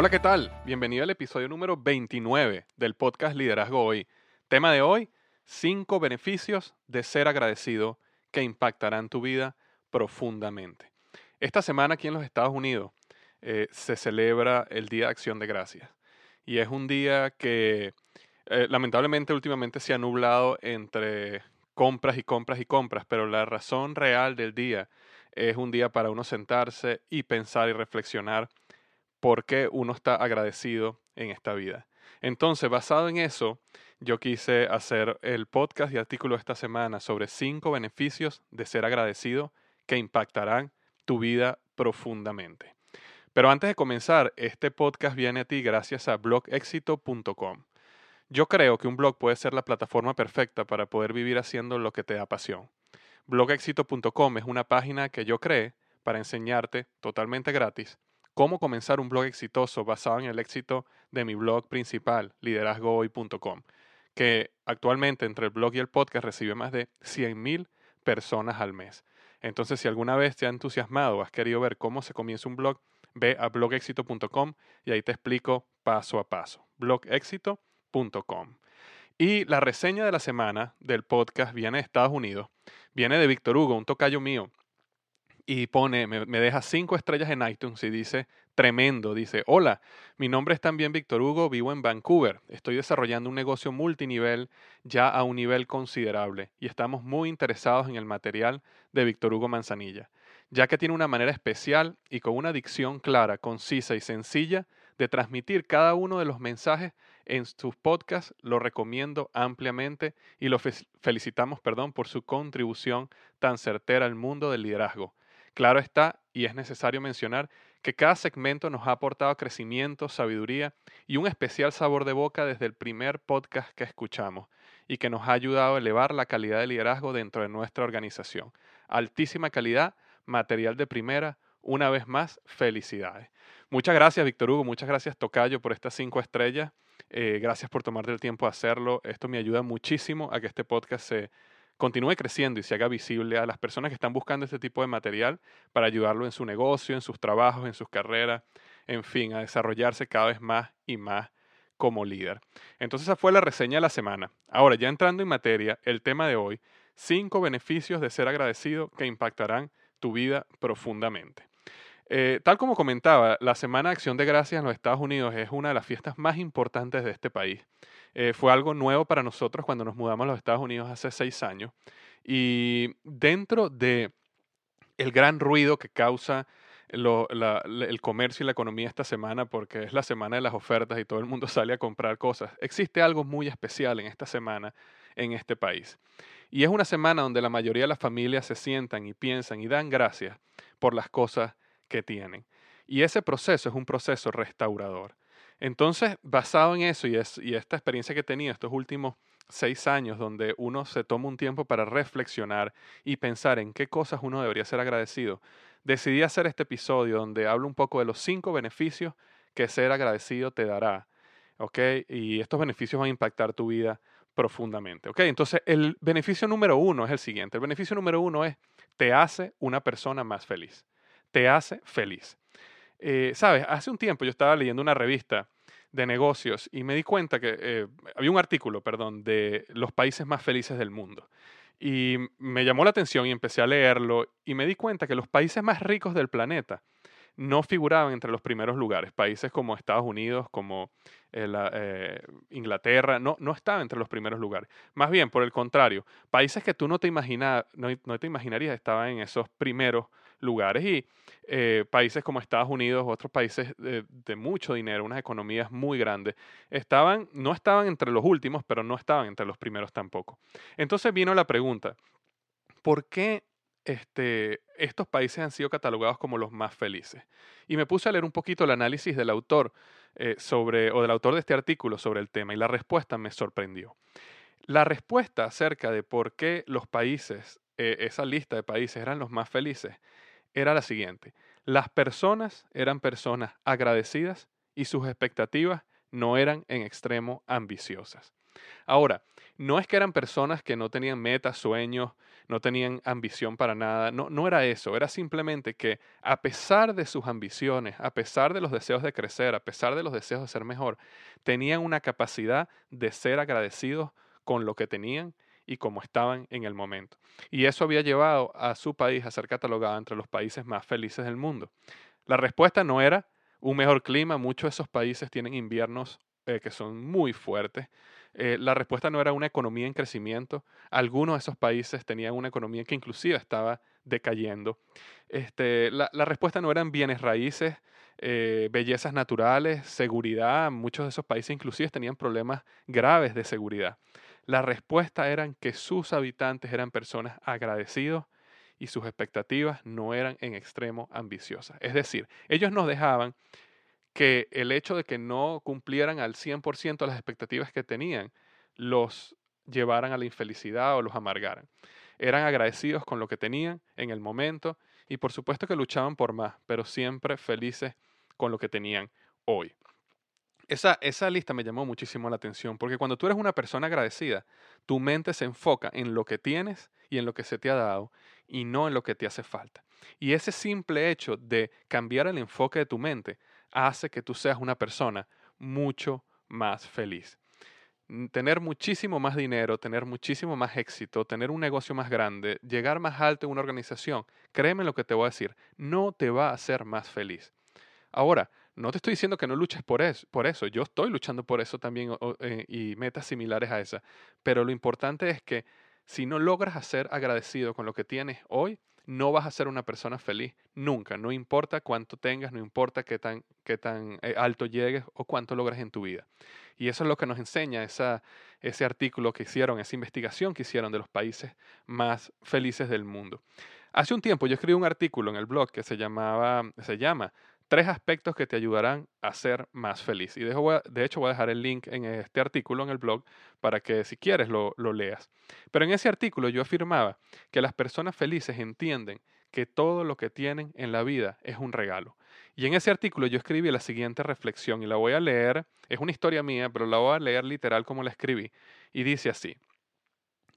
Hola, ¿qué tal? Bienvenido al episodio número 29 del podcast Liderazgo Hoy. Tema de hoy, 5 beneficios de ser agradecido que impactarán tu vida profundamente. Esta semana aquí en los Estados Unidos eh, se celebra el Día de Acción de Gracias y es un día que eh, lamentablemente últimamente se ha nublado entre compras y compras y compras, pero la razón real del día es un día para uno sentarse y pensar y reflexionar por qué uno está agradecido en esta vida. Entonces, basado en eso, yo quise hacer el podcast y artículo esta semana sobre cinco beneficios de ser agradecido que impactarán tu vida profundamente. Pero antes de comenzar, este podcast viene a ti gracias a blogexito.com. Yo creo que un blog puede ser la plataforma perfecta para poder vivir haciendo lo que te da pasión. Blogexito.com es una página que yo creé para enseñarte totalmente gratis cómo comenzar un blog exitoso basado en el éxito de mi blog principal, liderazgohoy.com, que actualmente entre el blog y el podcast recibe más de 100.000 personas al mes. Entonces, si alguna vez te ha entusiasmado o has querido ver cómo se comienza un blog, ve a blogexito.com y ahí te explico paso a paso. blogexito.com. Y la reseña de la semana del podcast viene de Estados Unidos. Viene de Víctor Hugo, un tocayo mío, y pone, me, deja cinco estrellas en iTunes y dice, tremendo, dice, hola, mi nombre es también Víctor Hugo, vivo en Vancouver, estoy desarrollando un negocio multinivel ya a un nivel considerable y estamos muy interesados en el material de Víctor Hugo Manzanilla, ya que tiene una manera especial y con una dicción clara, concisa y sencilla de transmitir cada uno de los mensajes en sus podcasts, lo recomiendo ampliamente y lo felicitamos, perdón, por su contribución tan certera al mundo del liderazgo Claro está, y es necesario mencionar, que cada segmento nos ha aportado crecimiento, sabiduría y un especial sabor de boca desde el primer podcast que escuchamos y que nos ha ayudado a elevar la calidad de liderazgo dentro de nuestra organización. Altísima calidad, material de primera, una vez más, felicidades. Muchas gracias, Víctor Hugo, muchas gracias, Tocayo, por estas cinco estrellas. Eh, gracias por tomarte el tiempo de hacerlo. Esto me ayuda muchísimo a que este podcast se continúe creciendo y se haga visible a las personas que están buscando este tipo de material para ayudarlo en su negocio, en sus trabajos, en sus carreras, en fin, a desarrollarse cada vez más y más como líder. Entonces esa fue la reseña de la semana. Ahora, ya entrando en materia, el tema de hoy, cinco beneficios de ser agradecido que impactarán tu vida profundamente. Eh, tal como comentaba, la Semana de Acción de Gracias en los Estados Unidos es una de las fiestas más importantes de este país. Eh, fue algo nuevo para nosotros cuando nos mudamos a los Estados Unidos hace seis años. Y dentro de el gran ruido que causa el comercio y la economía esta semana, porque es la semana de las ofertas y todo el mundo sale a comprar cosas, existe algo muy especial en esta semana en este país. Y es una semana donde la mayoría de las familias se sientan y piensan y dan gracias por las cosas que tienen. Y ese proceso es un proceso restaurador. Entonces, basado en eso y, esta experiencia que he tenido estos últimos seis años, donde uno se toma un tiempo para reflexionar y pensar en qué cosas uno debería ser agradecido, decidí hacer este episodio donde hablo un poco de los cinco beneficios que ser agradecido te dará. ¿Ok? Y estos beneficios van a impactar tu vida profundamente. ¿Ok? Entonces, el beneficio número uno es el siguiente. El beneficio número uno es, te hace una persona más feliz te hace feliz. Eh, Sabes, hace un tiempo yo estaba leyendo una revista de negocios y me di cuenta que eh, había un artículo, perdón, de los países más felices del mundo. Y me llamó la atención y empecé a leerlo y me di cuenta que los países más ricos del planeta no figuraban entre los primeros lugares. Países como Estados Unidos, como eh, Inglaterra, no, no estaban entre los primeros lugares. Más bien, por el contrario, países que tú no te, imagina, no, no te imaginarías estaban en esos primeros lugares y eh, países como Estados Unidos otros países de, mucho dinero, unas economías muy grandes, estaban, no estaban entre los últimos, pero no estaban entre los primeros tampoco. Entonces vino la pregunta, ¿por qué este, estos países han sido catalogados como los más felices? Y me puse a leer un poquito el análisis del autor eh, sobre, o del autor de este artículo sobre el tema, y la respuesta me sorprendió. La respuesta acerca de por qué los países, eh, esa lista de países eran los más felices, era la siguiente. Las personas eran personas agradecidas y sus expectativas no eran en extremo ambiciosas. Ahora, no es que eran personas que no tenían metas, sueños, no tenían ambición para nada, no, no era eso, era simplemente que a pesar de sus ambiciones, a pesar de los deseos de crecer, a pesar de los deseos de ser mejor, tenían una capacidad de ser agradecidos con lo que tenían y como estaban en el momento. Y eso había llevado a su país a ser catalogado entre los países más felices del mundo. La respuesta no era un mejor clima, muchos de esos países tienen inviernos eh, que son muy fuertes. Eh, la respuesta no era una economía en crecimiento, algunos de esos países tenían una economía que inclusive estaba decayendo. Este, la, respuesta no eran bienes raíces, eh, bellezas naturales, seguridad, muchos de esos países inclusive tenían problemas graves de seguridad. La respuesta era que sus habitantes eran personas agradecidos y sus expectativas no eran en extremo ambiciosas. Es decir, ellos nos dejaban que el hecho de que no cumplieran al 100% las expectativas que tenían los llevaran a la infelicidad o los amargaran. Eran agradecidos con lo que tenían en el momento y por supuesto que luchaban por más, pero siempre felices con lo que tenían hoy. Esa, esa lista me llamó muchísimo la atención, porque cuando tú eres una persona agradecida, tu mente se enfoca en lo que tienes y en lo que se te ha dado y no en lo que te hace falta. Y ese simple hecho de cambiar el enfoque de tu mente hace que tú seas una persona mucho más feliz. Tener muchísimo más dinero, tener muchísimo más éxito, tener un negocio más grande, llegar más alto en una organización, créeme lo que te voy a decir, no te va a hacer más feliz. Ahora, no te estoy diciendo que no luches por eso, por eso. yo estoy luchando por eso también eh, y metas similares a esa, pero lo importante es que si no logras ser agradecido con lo que tienes hoy, no vas a ser una persona feliz nunca, no importa cuánto tengas, no importa qué tan, qué tan eh, alto llegues o cuánto logres en tu vida. Y eso es lo que nos enseña ese artículo que hicieron, esa investigación que hicieron de los países más felices del mundo. Hace un tiempo yo escribí un artículo en el blog que se, llamaba, se llama tres aspectos que te ayudarán a ser más feliz. Y de hecho voy a dejar el link en este artículo en el blog para que si quieres lo, lo leas. Pero en ese artículo yo afirmaba que las personas felices entienden que todo lo que tienen en la vida es un regalo. Y en ese artículo yo escribí la siguiente reflexión y la voy a leer, es una historia mía, pero la voy a leer literal como la escribí. Y dice así,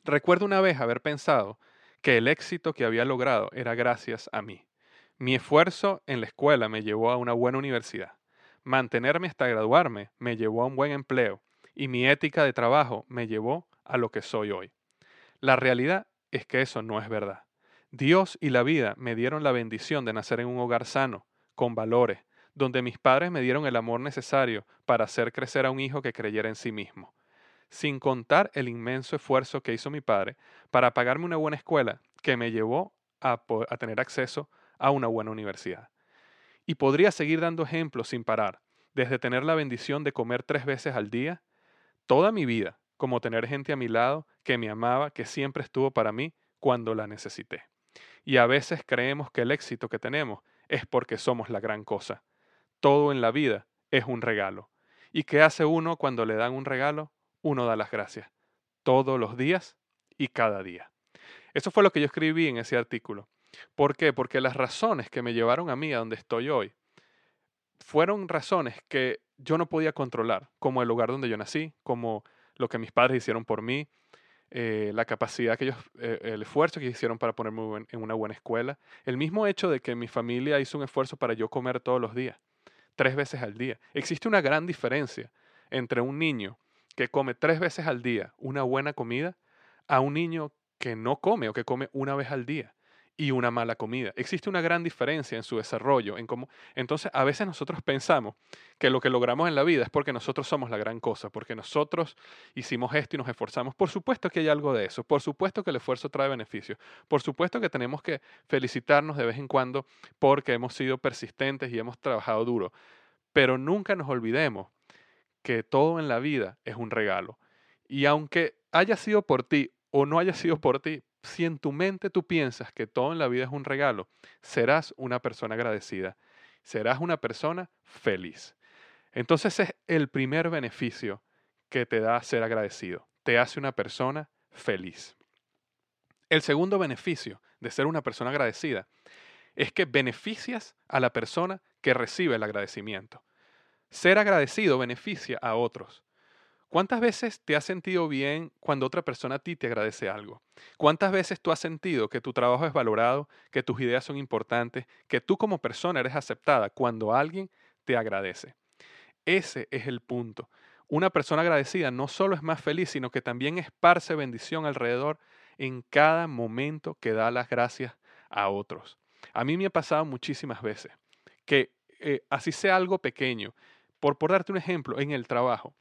recuerdo una vez haber pensado que el éxito que había logrado era gracias a mí. Mi esfuerzo en la escuela me llevó a una buena universidad. Mantenerme hasta graduarme me llevó a un buen empleo y mi ética de trabajo me llevó a lo que soy hoy. La realidad es que eso no es verdad. Dios y la vida me dieron la bendición de nacer en un hogar sano, con valores, donde mis padres me dieron el amor necesario para hacer crecer a un hijo que creyera en sí mismo, sin contar el inmenso esfuerzo que hizo mi padre para pagarme una buena escuela que me llevó a, a tener acceso a una buena universidad. Y podría seguir dando ejemplos sin parar, desde tener la bendición de comer tres veces al día, toda mi vida, como tener gente a mi lado que me amaba, que siempre estuvo para mí cuando la necesité. Y a veces creemos que el éxito que tenemos es porque somos la gran cosa. Todo en la vida es un regalo. ¿Y qué hace uno cuando le dan un regalo? Uno da las gracias. Todos los días y cada día. Eso fue lo que yo escribí en ese artículo. ¿Por qué? Porque las razones que me llevaron a mí a donde estoy hoy fueron razones que yo no podía controlar, como el lugar donde yo nací, como lo que mis padres hicieron por mí, eh, la capacidad que ellos, eh, el esfuerzo que hicieron para ponerme en una buena escuela, el mismo hecho de que mi familia hizo un esfuerzo para yo comer todos los días, tres veces al día. Existe una gran diferencia entre un niño que come tres veces al día una buena comida a un niño que no come o que come una vez al día y una mala comida. Existe una gran diferencia en su desarrollo, en cómo entonces a veces nosotros pensamos que lo que logramos en la vida es porque nosotros somos la gran cosa, porque nosotros hicimos esto y nos esforzamos. Por supuesto que hay algo de eso, por supuesto que el esfuerzo trae beneficios, por supuesto que tenemos que felicitarnos de vez en cuando porque hemos sido persistentes y hemos trabajado duro, pero nunca nos olvidemos que todo en la vida es un regalo. Y aunque haya sido por ti o no haya sido por ti, si en tu mente tú piensas que todo en la vida es un regalo, serás una persona agradecida, serás una persona feliz. Entonces es el primer beneficio que te da ser agradecido, te hace una persona feliz. El segundo beneficio de ser una persona agradecida es que beneficias a la persona que recibe el agradecimiento. Ser agradecido beneficia a otros. ¿Cuántas veces te has sentido bien cuando otra persona a ti te agradece algo? ¿Cuántas veces tú has sentido que tu trabajo es valorado, que tus ideas son importantes, que tú como persona eres aceptada cuando alguien te agradece? Ese es el punto. Una persona agradecida no solo es más feliz, sino que también esparce bendición alrededor en cada momento que da las gracias a otros. A mí me ha pasado muchísimas veces que eh, así sea algo pequeño, por, por darte un ejemplo, en el trabajo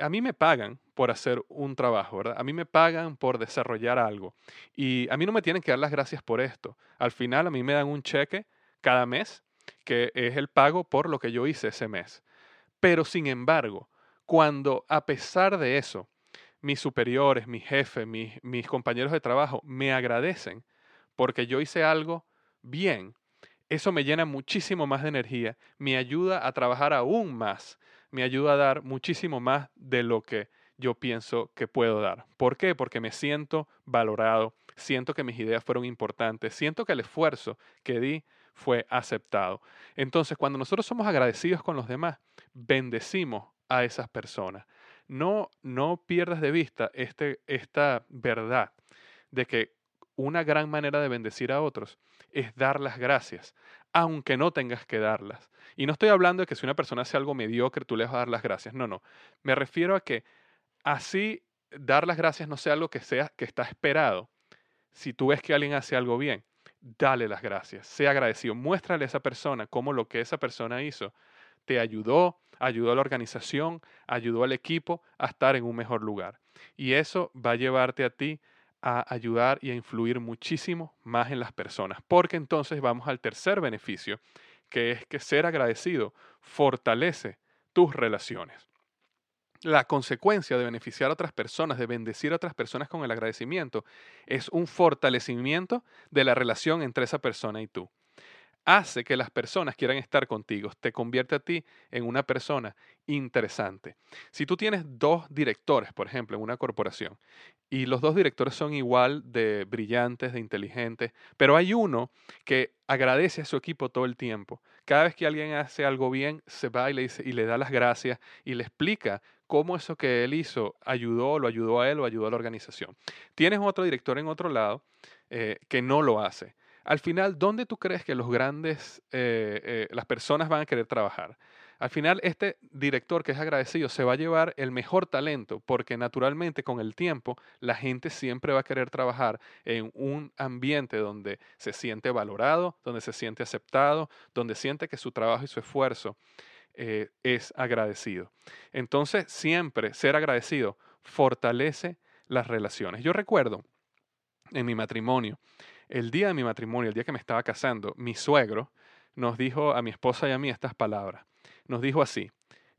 a mí me pagan por hacer un trabajo, ¿verdad? A mí me pagan por desarrollar algo. Y a mí no me tienen que dar las gracias por esto. Al final a mí me dan un cheque cada mes, que es el pago por lo que yo hice ese mes. Pero sin embargo, cuando a pesar de eso, mis superiores, mis jefes, mis, mis compañeros de trabajo me agradecen porque yo hice algo bien, eso me llena muchísimo más de energía, me ayuda a trabajar aún más me ayuda a dar muchísimo más de lo que yo pienso que puedo dar. ¿Por qué? Porque me siento valorado, siento que mis ideas fueron importantes, siento que el esfuerzo que di fue aceptado. Entonces, cuando nosotros somos agradecidos con los demás, bendecimos a esas personas. No, no pierdas de vista este, esta verdad de que una gran manera de bendecir a otros es dar las gracias, aunque no tengas que darlas. Y no estoy hablando de que si una persona hace algo mediocre, tú le vas a dar las gracias. No, no. Me refiero a que así dar las gracias no sea algo que, sea, que está esperado. Si tú ves que alguien hace algo bien, dale las gracias. Sea agradecido. Muéstrale a esa persona cómo lo que esa persona hizo te ayudó, ayudó a la organización, ayudó al equipo a estar en un mejor lugar. Y eso va a llevarte a ti a ayudar y a influir muchísimo más en las personas, porque entonces vamos al tercer beneficio, que es que ser agradecido fortalece tus relaciones. La consecuencia de beneficiar a otras personas, de bendecir a otras personas con el agradecimiento, es un fortalecimiento de la relación entre esa persona y tú hace que las personas quieran estar contigo, te convierte a ti en una persona interesante. Si tú tienes dos directores, por ejemplo, en una corporación, y los dos directores son igual de brillantes, de inteligentes, pero hay uno que agradece a su equipo todo el tiempo. Cada vez que alguien hace algo bien, se va y le, dice, y le da las gracias y le explica cómo eso que él hizo ayudó, lo ayudó a él o ayudó a la organización. Tienes otro director en otro lado eh, que no lo hace al final, ¿dónde tú crees que los grandes, eh, eh, las personas van a querer trabajar? Al final, este director que es agradecido se va a llevar el mejor talento porque naturalmente con el tiempo la gente siempre va a querer trabajar en un ambiente donde se siente valorado, donde se siente aceptado, donde siente que su trabajo y su esfuerzo eh, es agradecido. Entonces, siempre ser agradecido fortalece las relaciones. Yo recuerdo en mi matrimonio, el día de mi matrimonio, el día que me estaba casando, mi suegro nos dijo a mi esposa y a mí estas palabras nos dijo así,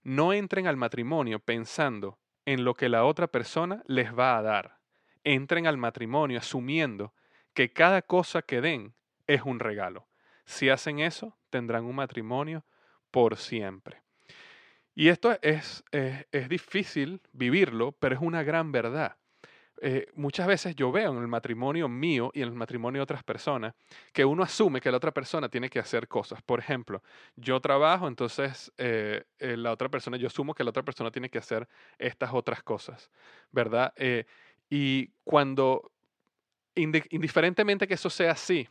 no entren al matrimonio pensando en lo que la otra persona les va a dar. Entren al matrimonio asumiendo que cada cosa que den es un regalo. Si hacen eso, tendrán un matrimonio por siempre. Y esto es, es, es difícil vivirlo, pero es una gran verdad. Eh, muchas veces yo veo en el matrimonio mío y en el matrimonio de otras personas que uno asume que la otra persona tiene que hacer cosas. Por ejemplo, yo trabajo, entonces eh, eh, la otra persona, yo asumo que la otra persona tiene que hacer estas otras cosas, ¿verdad? y cuando, indiferentemente que eso sea así,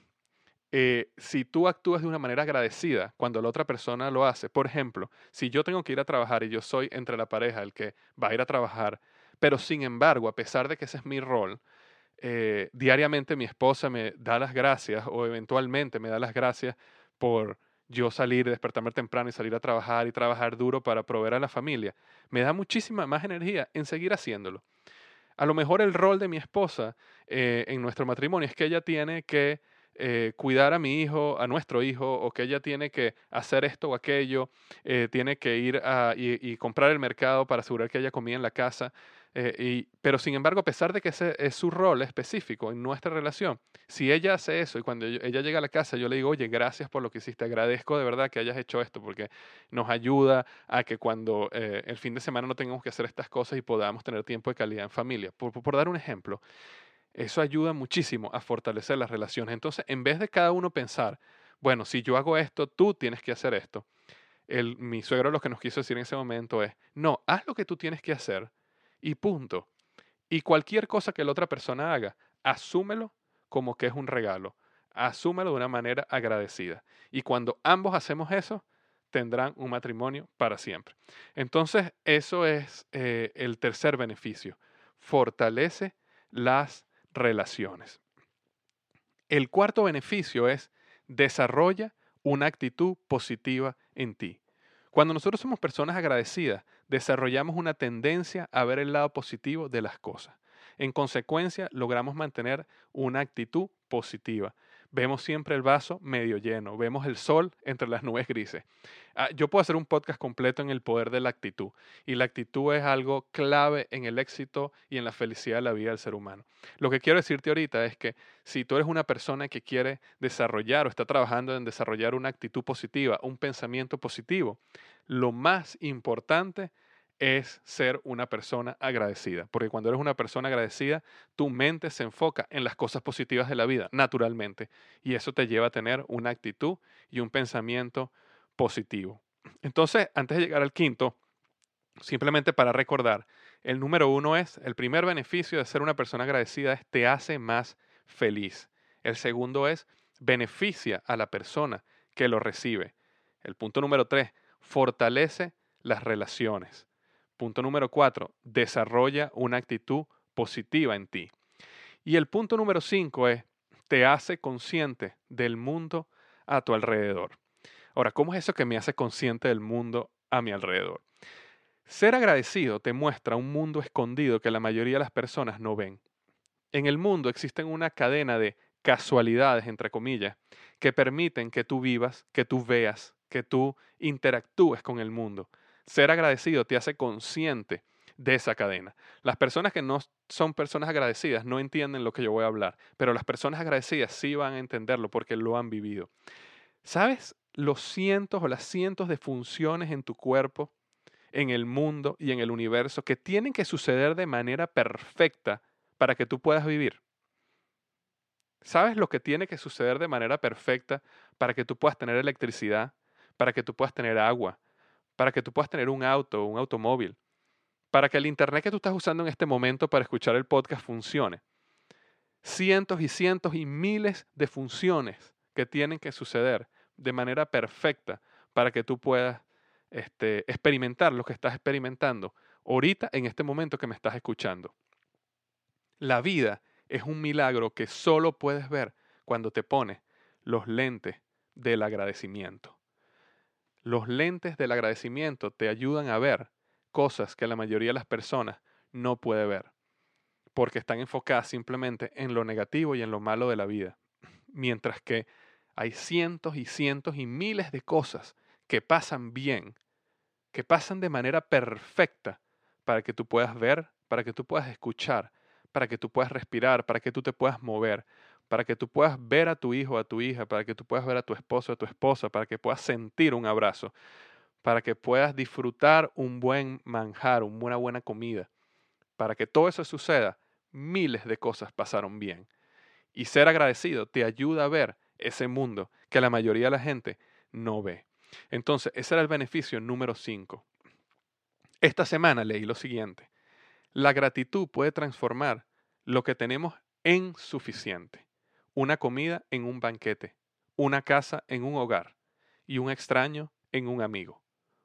si tú actúas de una manera agradecida cuando la otra persona lo hace, por ejemplo, si yo tengo que ir a trabajar y yo soy entre la pareja el que va a ir a trabajar, pero sin embargo, a pesar de que ese es mi rol, eh, diariamente mi esposa me da las gracias o eventualmente me da las gracias por yo salir, despertarme temprano y salir a trabajar y trabajar duro para proveer a la familia. Me da muchísima más energía en seguir haciéndolo. A lo mejor el rol de mi esposa eh, en nuestro matrimonio es que ella tiene que eh, cuidar a mi hijo, a nuestro hijo, o que ella tiene que hacer esto o aquello, tiene que ir a, y, y, comprar el mercado para asegurar que haya comida en la casa. Eh, pero sin embargo, a pesar de que ese es su rol específico en nuestra relación, si ella hace eso y cuando ella llega a la casa yo le digo, oye, gracias por lo que hiciste, agradezco de verdad que hayas hecho esto porque nos ayuda a que cuando eh, el fin de semana no tengamos que hacer estas cosas y podamos tener tiempo de calidad en familia. Por, por dar un ejemplo, eso ayuda muchísimo a fortalecer las relaciones. Entonces, en vez de cada uno pensar, bueno, si yo hago esto, tú tienes que hacer esto. El, mi suegro lo que nos quiso decir en ese momento es, no, haz lo que tú tienes que hacer y punto. Y cualquier cosa que la otra persona haga, asúmelo como que es un regalo. Asúmelo de una manera agradecida. Y cuando ambos hacemos eso, tendrán un matrimonio para siempre. Entonces, eso es eh, el tercer beneficio. Fortalece las relaciones. El cuarto beneficio es desarrolla una actitud positiva en ti. Cuando nosotros somos personas agradecidas, desarrollamos una tendencia a ver el lado positivo de las cosas. En consecuencia, logramos mantener una actitud positiva. Vemos siempre el vaso medio lleno, vemos el sol entre las nubes grises. Ah, yo puedo hacer un podcast completo en el poder de la actitud y la actitud es algo clave en el éxito y en la felicidad de la vida del ser humano. Lo que quiero decirte ahorita es que si tú eres una persona que quiere desarrollar o está trabajando en desarrollar una actitud positiva, un pensamiento positivo, lo más importante es ser una persona agradecida, porque cuando eres una persona agradecida, tu mente se enfoca en las cosas positivas de la vida, naturalmente, y eso te lleva a tener una actitud y un pensamiento positivo. Entonces, antes de llegar al quinto, simplemente para recordar, el número uno es, el primer beneficio de ser una persona agradecida es te hace más feliz. El segundo es, beneficia a la persona que lo recibe. El punto número tres, fortalece las relaciones. Punto número cuatro, desarrolla una actitud positiva en ti. Y el punto número cinco es, te hace consciente del mundo a tu alrededor. Ahora, ¿cómo es eso que me hace consciente del mundo a mi alrededor? Ser agradecido te muestra un mundo escondido que la mayoría de las personas no ven. En el mundo existen una cadena de casualidades, entre comillas, que permiten que tú vivas, que tú veas, que tú interactúes con el mundo. Ser agradecido te hace consciente de esa cadena. Las personas que no son personas agradecidas no entienden lo que yo voy a hablar, pero las personas agradecidas sí van a entenderlo porque lo han vivido. ¿Sabes los cientos o las cientos de funciones en tu cuerpo, en el mundo y en el universo que tienen que suceder de manera perfecta para que tú puedas vivir? ¿Sabes lo que tiene que suceder de manera perfecta para que tú puedas tener electricidad, para que tú puedas tener agua, para que tú puedas tener un auto, un automóvil, para que el Internet que tú estás usando en este momento para escuchar el podcast funcione. Cientos y cientos y miles de funciones que tienen que suceder de manera perfecta para que tú puedas este, experimentar lo que estás experimentando ahorita en este momento que me estás escuchando. La vida es un milagro que solo puedes ver cuando te pones los lentes del agradecimiento. Los lentes del agradecimiento te ayudan a ver cosas que la mayoría de las personas no puede ver, porque están enfocadas simplemente en lo negativo y en lo malo de la vida, mientras que hay cientos y cientos y miles de cosas que pasan bien, que pasan de manera perfecta para que tú puedas ver, para que tú puedas escuchar, para que tú puedas respirar, para que tú te puedas mover, para que tú puedas ver a tu hijo, a tu hija, para que tú puedas ver a tu esposo, a tu esposa, para que puedas sentir un abrazo, para que puedas disfrutar un buen manjar, una buena comida. Para que todo eso suceda, miles de cosas pasaron bien. Y ser agradecido te ayuda a ver ese mundo que la mayoría de la gente no ve. Entonces, ese era el beneficio número 5. Esta semana leí lo siguiente. La gratitud puede transformar lo que tenemos en suficiente una comida en un banquete, una casa en un hogar y un extraño en un amigo.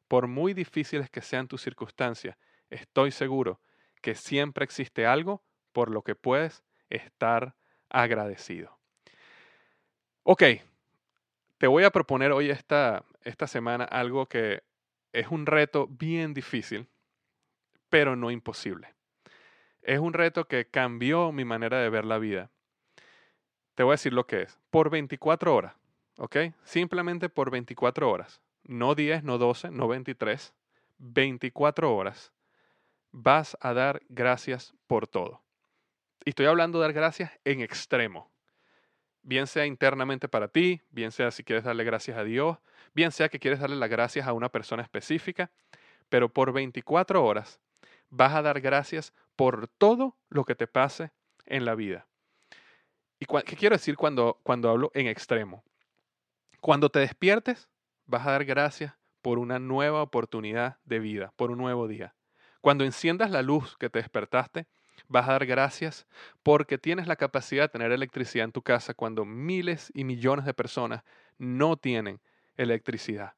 Por muy difíciles que sean tus circunstancias, estoy seguro que siempre existe algo por lo que puedes estar agradecido. Ok, te voy a proponer hoy esta, esta semana algo que es un reto bien difícil, pero no imposible. Es un reto que cambió mi manera de ver la vida te voy a decir lo que es. Por 24 horas, ¿ok? Simplemente por 24 horas. No 10, no 12, no 23. 24 horas vas a dar gracias por todo. Y estoy hablando de dar gracias en extremo. Bien sea internamente para ti, bien sea si quieres darle gracias a Dios, bien sea que quieres darle las gracias a una persona específica, pero por 24 horas vas a dar gracias por todo lo que te pase en la vida. ¿Y qué quiero decir cuando, cuando hablo en extremo? Cuando te despiertes, vas a dar gracias por una nueva oportunidad de vida, por un nuevo día. Cuando enciendas la luz que te despertaste, vas a dar gracias porque tienes la capacidad de tener electricidad en tu casa cuando miles y millones de personas no tienen electricidad.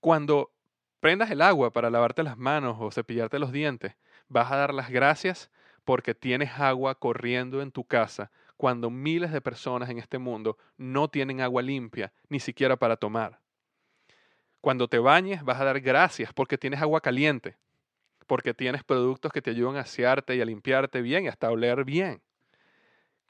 Cuando prendas el agua para lavarte las manos o cepillarte los dientes, vas a dar las gracias porque tienes agua corriendo en tu casa cuando miles de personas en este mundo no tienen agua limpia, ni siquiera para tomar. Cuando te bañes vas a dar gracias porque tienes agua caliente, porque tienes productos que te ayudan a asearte y a limpiarte bien y hasta oler bien.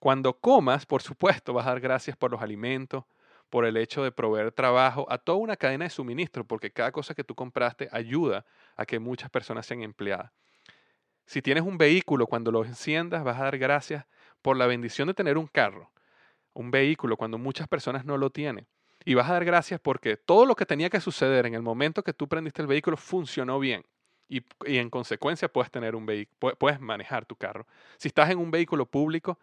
Cuando comas, por supuesto, vas a dar gracias por los alimentos, por el hecho de proveer trabajo a toda una cadena de suministro, porque cada cosa que tú compraste ayuda a que muchas personas sean empleadas. Si tienes un vehículo, cuando lo enciendas, vas a dar gracias por la bendición de tener un carro, un vehículo, cuando muchas personas no lo tienen. Y vas a dar gracias porque todo lo que tenía que suceder en el momento que tú prendiste el vehículo funcionó bien. Y, en consecuencia puedes, tener un puedes manejar tu carro. Si estás en un vehículo público,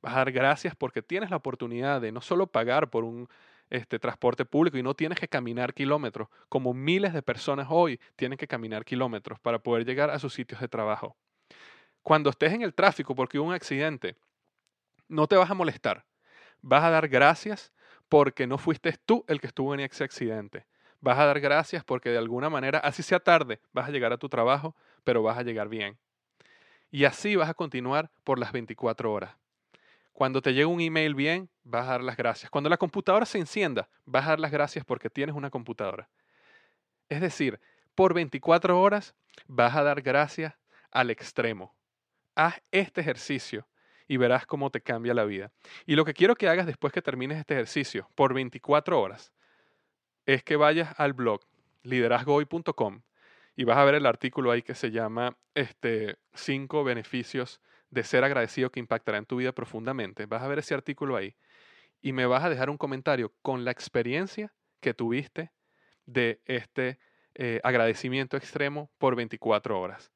vas a dar gracias porque tienes la oportunidad de no solo pagar por un este, transporte público y no tienes que caminar kilómetros, como miles de personas hoy tienen que caminar kilómetros para poder llegar a sus sitios de trabajo. Cuando estés en el tráfico porque hubo un accidente, no te vas a molestar. Vas a dar gracias porque no fuiste tú el que estuvo en ese accidente. Vas a dar gracias porque de alguna manera, así sea tarde, vas a llegar a tu trabajo, pero vas a llegar bien. Y así vas a continuar por las 24 horas. Cuando te llegue un email bien, vas a dar las gracias. Cuando la computadora se encienda, vas a dar las gracias porque tienes una computadora. Es decir, por 24 horas vas a dar gracias al extremo. Haz este ejercicio y verás cómo te cambia la vida. Y lo que quiero que hagas después que termines este ejercicio por 24 horas es que vayas al blog liderazgohoy.com y vas a ver el artículo ahí que se llama este, cinco beneficios de ser agradecido que impactará en tu vida profundamente. Vas a ver ese artículo ahí y me vas a dejar un comentario con la experiencia que tuviste de este eh, agradecimiento extremo por 24 horas.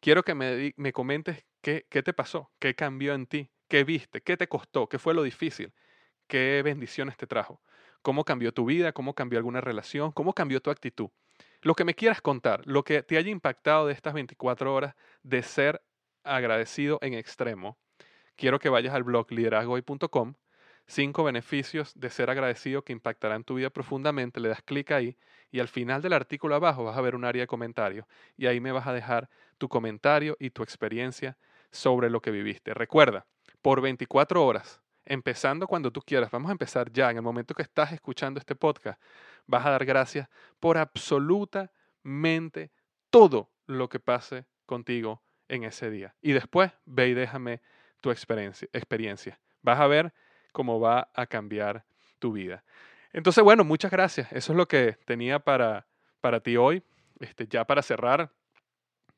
Quiero que me, me comentes ¿Qué, te pasó? ¿Qué cambió en ti? ¿Qué viste? ¿Qué te costó? ¿Qué fue lo difícil? ¿Qué bendiciones te trajo? ¿Cómo cambió tu vida? ¿Cómo cambió alguna relación? ¿Cómo cambió tu actitud? Lo que me quieras contar, lo que te haya impactado de estas 24 horas de ser agradecido en extremo, quiero que vayas al blog liderazgoy.com, cinco beneficios de ser agradecido que impactarán tu vida profundamente, le das clic ahí y al final del artículo abajo vas a ver un área de comentarios y ahí me vas a dejar tu comentario y tu experiencia sobre lo que viviste. Recuerda, por 24 horas, empezando cuando tú quieras, vamos a empezar ya, en el momento que estás escuchando este podcast, vas a dar gracias por absolutamente todo lo que pase contigo en ese día. Y después ve y déjame tu experiencia. experiencia. Vas a ver cómo va a cambiar tu vida. Entonces, bueno, muchas gracias. Eso es lo que tenía para, para ti hoy. Este, ya para cerrar,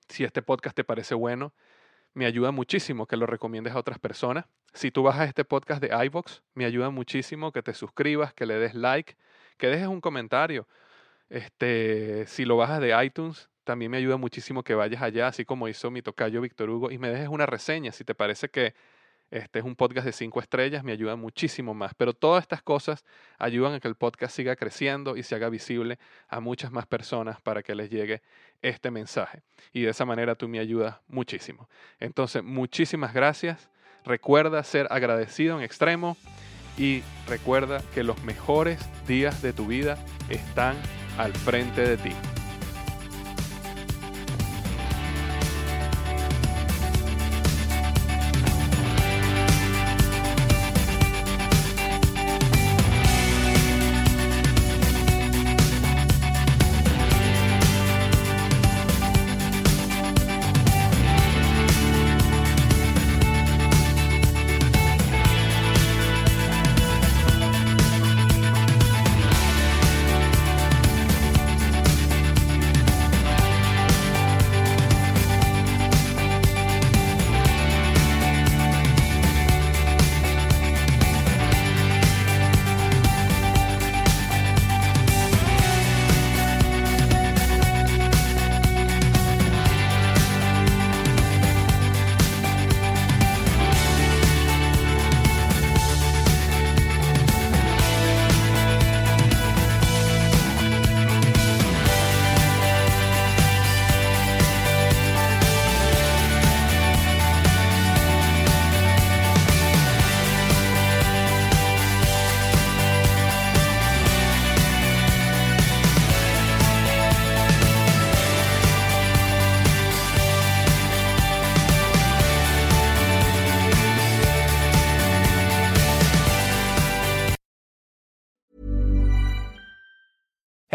si este podcast te parece bueno, me ayuda muchísimo que lo recomiendes a otras personas. Si tú bajas este podcast de iVox, me ayuda muchísimo que te suscribas, que le des like, que dejes un comentario. Este, si lo bajas de iTunes, también me ayuda muchísimo que vayas allá, así como hizo mi tocayo Víctor Hugo, y me dejes una reseña. Si te parece que este es un podcast de cinco estrellas, me ayuda muchísimo más. Pero todas estas cosas ayudan a que el podcast siga creciendo y se haga visible a muchas más personas para que les llegue este mensaje. Y de esa manera tú me ayudas muchísimo. Entonces, muchísimas gracias. Recuerda ser agradecido en extremo y recuerda que los mejores días de tu vida están al frente de ti.